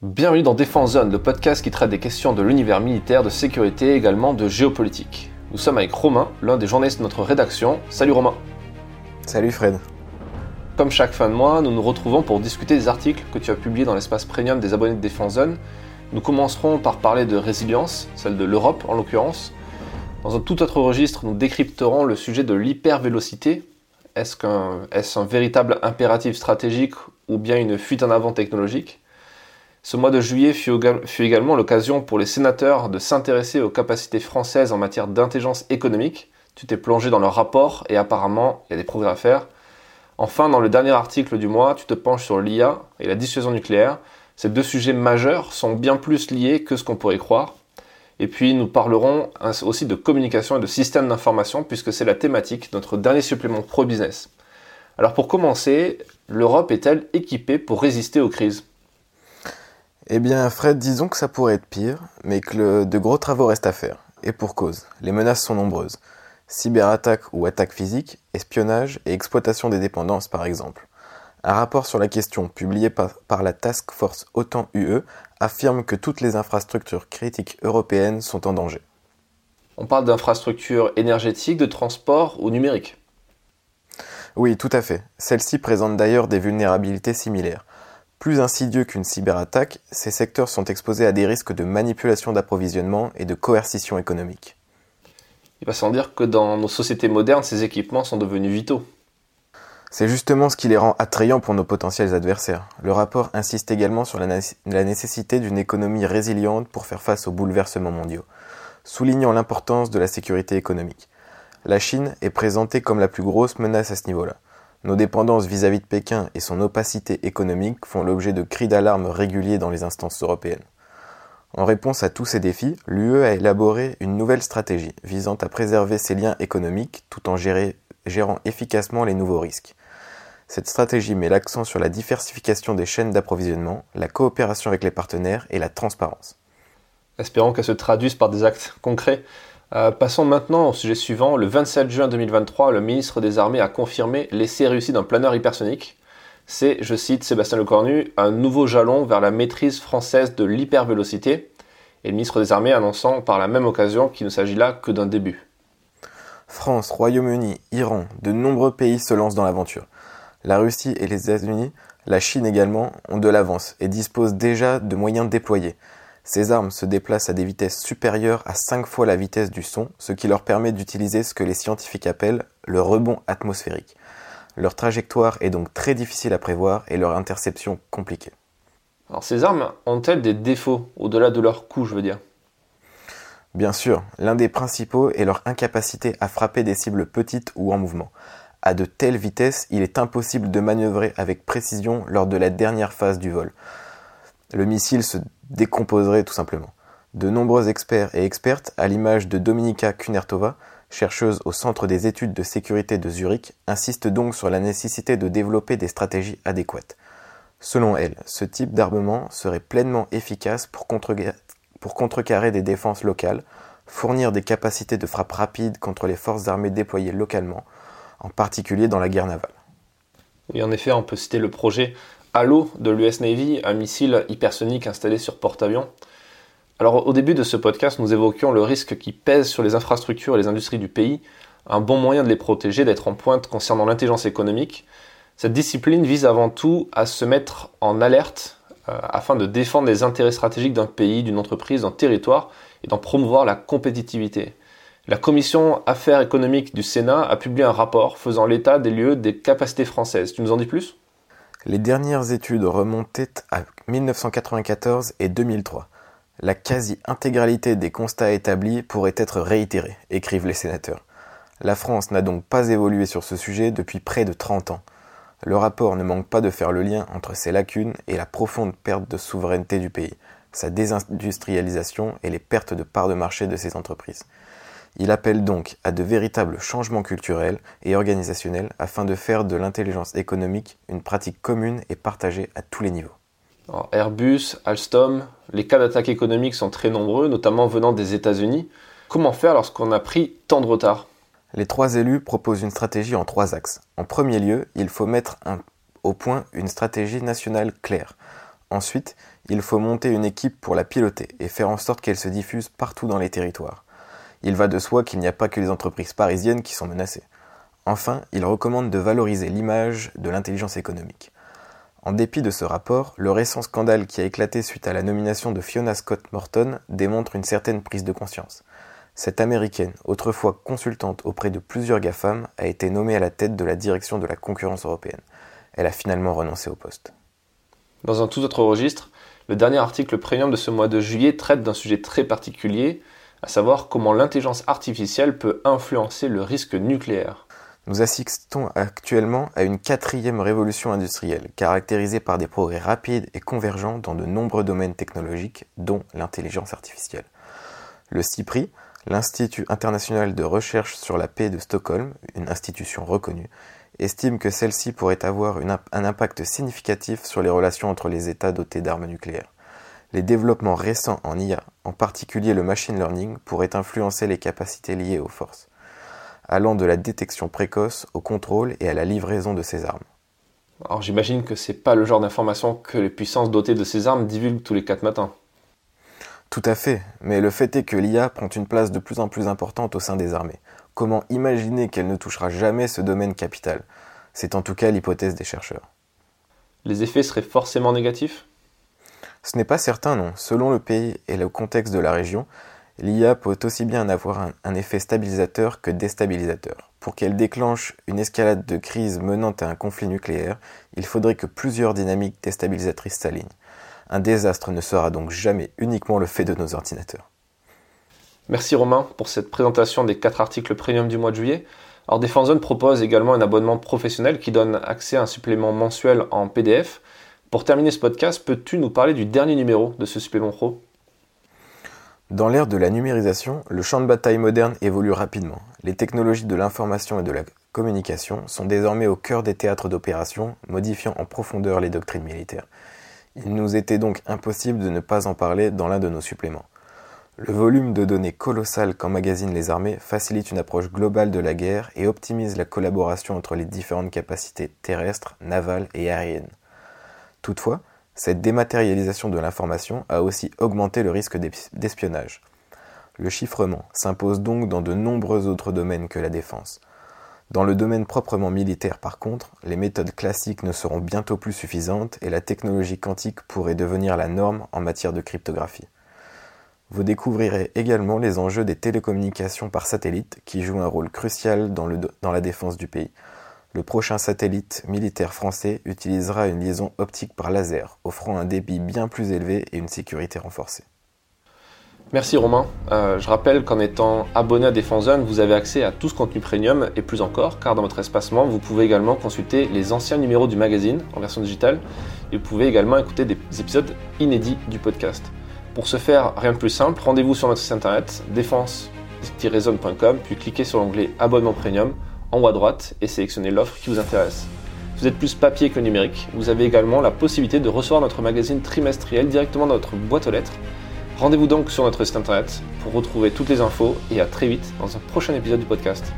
Bienvenue dans Défense Zone, le podcast qui traite des questions de l'univers militaire, de sécurité et également de géopolitique. Nous sommes avec Romain, l'un des journalistes de notre rédaction. Salut Romain. Salut Fred. Comme chaque fin de mois, nous nous retrouvons pour discuter des articles que tu as publiés dans l'espace premium des abonnés de Défense Zone. Nous commencerons par parler de résilience, celle de l'Europe en l'occurrence. Dans un tout autre registre, nous décrypterons le sujet de l'hypervélocité. Est-ce un véritable impératif stratégique ou bien une fuite en avant technologique? Ce mois de juillet fut, également l'occasion pour les sénateurs de s'intéresser aux capacités françaises en matière d'intelligence économique. Tu t'es plongé dans leur rapport et apparemment il y a des progrès à faire. Enfin, dans le dernier article du mois, tu te penches sur l'IA et la dissuasion nucléaire. Ces deux sujets majeurs sont bien plus liés que ce qu'on pourrait croire. Et puis nous parlerons aussi de communication et de système d'information puisque c'est la thématique de notre dernier supplément pro-business. Alors pour commencer, l'Europe est-elle équipée pour résister aux crises? Eh bien Fred, disons que ça pourrait être pire, mais que de gros travaux restent à faire. Et pour cause, les menaces sont nombreuses. Cyberattaques ou attaques physiques, espionnage et exploitation des dépendances par exemple. Un rapport sur la question publié par, la Task Force OTAN-UE affirme que toutes les infrastructures critiques européennes sont en danger. On parle d'infrastructures énergétiques, de transport ou numériques? Oui, tout à fait. Celles-ci présentent d'ailleurs des vulnérabilités similaires. Plus insidieux qu'une cyberattaque, ces secteurs sont exposés à des risques de manipulation d'approvisionnement et de coercition économique. Il va sans dire que dans nos sociétés modernes, ces équipements sont devenus vitaux. C'est justement ce qui les rend attrayants pour nos potentiels adversaires. Le rapport insiste également sur la, nécessité d'une économie résiliente pour faire face aux bouleversements mondiaux, soulignant l'importance de la sécurité économique. La Chine est présentée comme la plus grosse menace à ce niveau-là. Nos dépendances vis-à-vis -vis de Pékin et son opacité économique font l'objet de cris d'alarme réguliers dans les instances européennes. En réponse à tous ces défis, l'UE a élaboré une nouvelle stratégie visant à préserver ses liens économiques tout en gérant efficacement les nouveaux risques. Cette stratégie met l'accent sur la diversification des chaînes d'approvisionnement, la coopération avec les partenaires et la transparence. Espérons qu'elle se traduise par des actes concrets. Euh, passons maintenant au sujet suivant. Le 27 juin 2023, le ministre des Armées a confirmé l'essai réussi d'un planeur hypersonique. C'est, je cite Sébastien Lecornu, un nouveau jalon vers la maîtrise française de l'hypervélocité. Et le ministre des Armées annonçant par la même occasion qu'il ne s'agit là que d'un début. France, Royaume-Uni, Iran, de nombreux pays se lancent dans l'aventure. La Russie et les États-Unis, la Chine également, ont de l'avance et disposent déjà de moyens déployés. Ces armes se déplacent à des vitesses supérieures à 5 fois la vitesse du son, ce qui leur permet d'utiliser ce que les scientifiques appellent le rebond atmosphérique. Leur trajectoire est donc très difficile à prévoir et leur interception compliquée. Alors ces armes ont-elles des défauts, au-delà de leur coût, je veux dire? Bien sûr, l'un des principaux est leur incapacité à frapper des cibles petites ou en mouvement. À de telles vitesses, il est impossible de manœuvrer avec précision lors de la dernière phase du vol. Le missile se décomposerait tout simplement. De nombreux experts et expertes, à l'image de Dominika Kunertova, chercheuse au Centre des études de sécurité de Zurich, insistent donc sur la nécessité de développer des stratégies adéquates. Selon elle, ce type d'armement serait pleinement efficace pour, contrecarrer des défenses locales, fournir des capacités de frappe rapide contre les forces armées déployées localement, en particulier dans la guerre navale. Oui, en effet, on peut citer le projet Halo de l'US Navy, un missile hypersonique installé sur porte-avions. Alors au début de ce podcast, nous évoquions le risque qui pèse sur les infrastructures et les industries du pays, un bon moyen de les protéger, d'être en pointe concernant l'intelligence économique. Cette discipline vise avant tout à se mettre en alerte euh, afin de défendre les intérêts stratégiques d'un pays, d'une entreprise, d'un territoire et d'en promouvoir la compétitivité. La commission Affaires économiques du Sénat a publié un rapport faisant l'état des lieux des capacités françaises. Tu nous en dis plus? Les dernières études remontaient à 1994 et 2003. La quasi-intégralité des constats établis pourrait être réitérée, écrivent les sénateurs. La France n'a donc pas évolué sur ce sujet depuis près de 30 ans. Le rapport ne manque pas de faire le lien entre ces lacunes et la profonde perte de souveraineté du pays, sa désindustrialisation et les pertes de parts de marché de ses entreprises. Il appelle donc à de véritables changements culturels et organisationnels afin de faire de l'intelligence économique une pratique commune et partagée à tous les niveaux. Airbus, Alstom, les cas d'attaque économique sont très nombreux, notamment venant des États-Unis. Comment faire lorsqu'on a pris tant de retard? Les trois élus proposent une stratégie en trois axes. En premier lieu, il faut mettre au point une stratégie nationale claire. Ensuite, il faut monter une équipe pour la piloter et faire en sorte qu'elle se diffuse partout dans les territoires. Il va de soi qu'il n'y a pas que les entreprises parisiennes qui sont menacées. Enfin, il recommande de valoriser l'image de l'intelligence économique. En dépit de ce rapport, le récent scandale qui a éclaté suite à la nomination de Fiona Scott Morton démontre une certaine prise de conscience. Cette américaine, autrefois consultante auprès de plusieurs GAFAM, a été nommée à la tête de la direction de la concurrence européenne. Elle a finalement renoncé au poste. Dans un tout autre registre, le dernier article premium de ce mois de juillet traite d'un sujet très particulier, à savoir comment l'intelligence artificielle peut influencer le risque nucléaire. Nous assistons actuellement à une quatrième révolution industrielle, caractérisée par des progrès rapides et convergents dans de nombreux domaines technologiques, dont l'intelligence artificielle. Le CIPRI, l'Institut international de recherche sur la paix de Stockholm, une institution reconnue, estime que celle-ci pourrait avoir un impact significatif sur les relations entre les États dotés d'armes nucléaires. Les développements récents en IA, en particulier le machine learning, pourraient influencer les capacités liées aux forces, allant de la détection précoce au contrôle et à la livraison de ces armes. Alors j'imagine que c'est pas le genre d'information que les puissances dotées de ces armes divulguent tous les quatre matins. Tout à fait, mais le fait est que l'IA prend une place de plus en plus importante au sein des armées. Comment imaginer qu'elle ne touchera jamais ce domaine capital? C'est en tout cas l'hypothèse des chercheurs. Les effets seraient forcément négatifs? Ce n'est pas certain, non. Selon le pays et le contexte de la région, l'IA peut aussi bien avoir un, effet stabilisateur que déstabilisateur. Pour qu'elle déclenche une escalade de crise menant à un conflit nucléaire, il faudrait que plusieurs dynamiques déstabilisatrices s'alignent. Un désastre ne sera donc jamais uniquement le fait de nos ordinateurs. Merci Romain pour cette présentation des quatre articles premium du mois de juillet. Alors Zone propose également un abonnement professionnel qui donne accès à un supplément mensuel en PDF. Pour terminer ce podcast, peux-tu nous parler du dernier numéro de ce supplément pro? Dans l'ère de la numérisation, le champ de bataille moderne évolue rapidement. Les technologies de l'information et de la communication sont désormais au cœur des théâtres d'opération, modifiant en profondeur les doctrines militaires. Il nous était donc impossible de ne pas en parler dans l'un de nos suppléments. Le volume de données colossal qu'emmagasinent les armées facilite une approche globale de la guerre et optimise la collaboration entre les différentes capacités terrestres, navales et aériennes. Toutefois, cette dématérialisation de l'information a aussi augmenté le risque d'espionnage. Le chiffrement s'impose donc dans de nombreux autres domaines que la défense. Dans le domaine proprement militaire par contre, les méthodes classiques ne seront bientôt plus suffisantes et la technologie quantique pourrait devenir la norme en matière de cryptographie. Vous découvrirez également les enjeux des télécommunications par satellite qui jouent un rôle crucial dans, la défense du pays. Le prochain satellite militaire français utilisera une liaison optique par laser, offrant un débit bien plus élevé et une sécurité renforcée. Merci Romain. Euh, je rappelle qu'en étant abonné à Défense Zone, vous avez accès à tout ce contenu premium et plus encore, car dans votre espacement, vous pouvez également consulter les anciens numéros du magazine en version digitale et vous pouvez également écouter des épisodes inédits du podcast. Pour ce faire, rien de plus simple, rendez-vous sur notre site internet défense-zone.com, puis cliquez sur l'onglet Abonnement Premium en haut à droite et sélectionnez l'offre qui vous intéresse. Vous êtes plus papier que numérique, vous avez également la possibilité de recevoir notre magazine trimestriel directement dans votre boîte aux lettres. Rendez-vous donc sur notre site internet pour retrouver toutes les infos et à très vite dans un prochain épisode du podcast.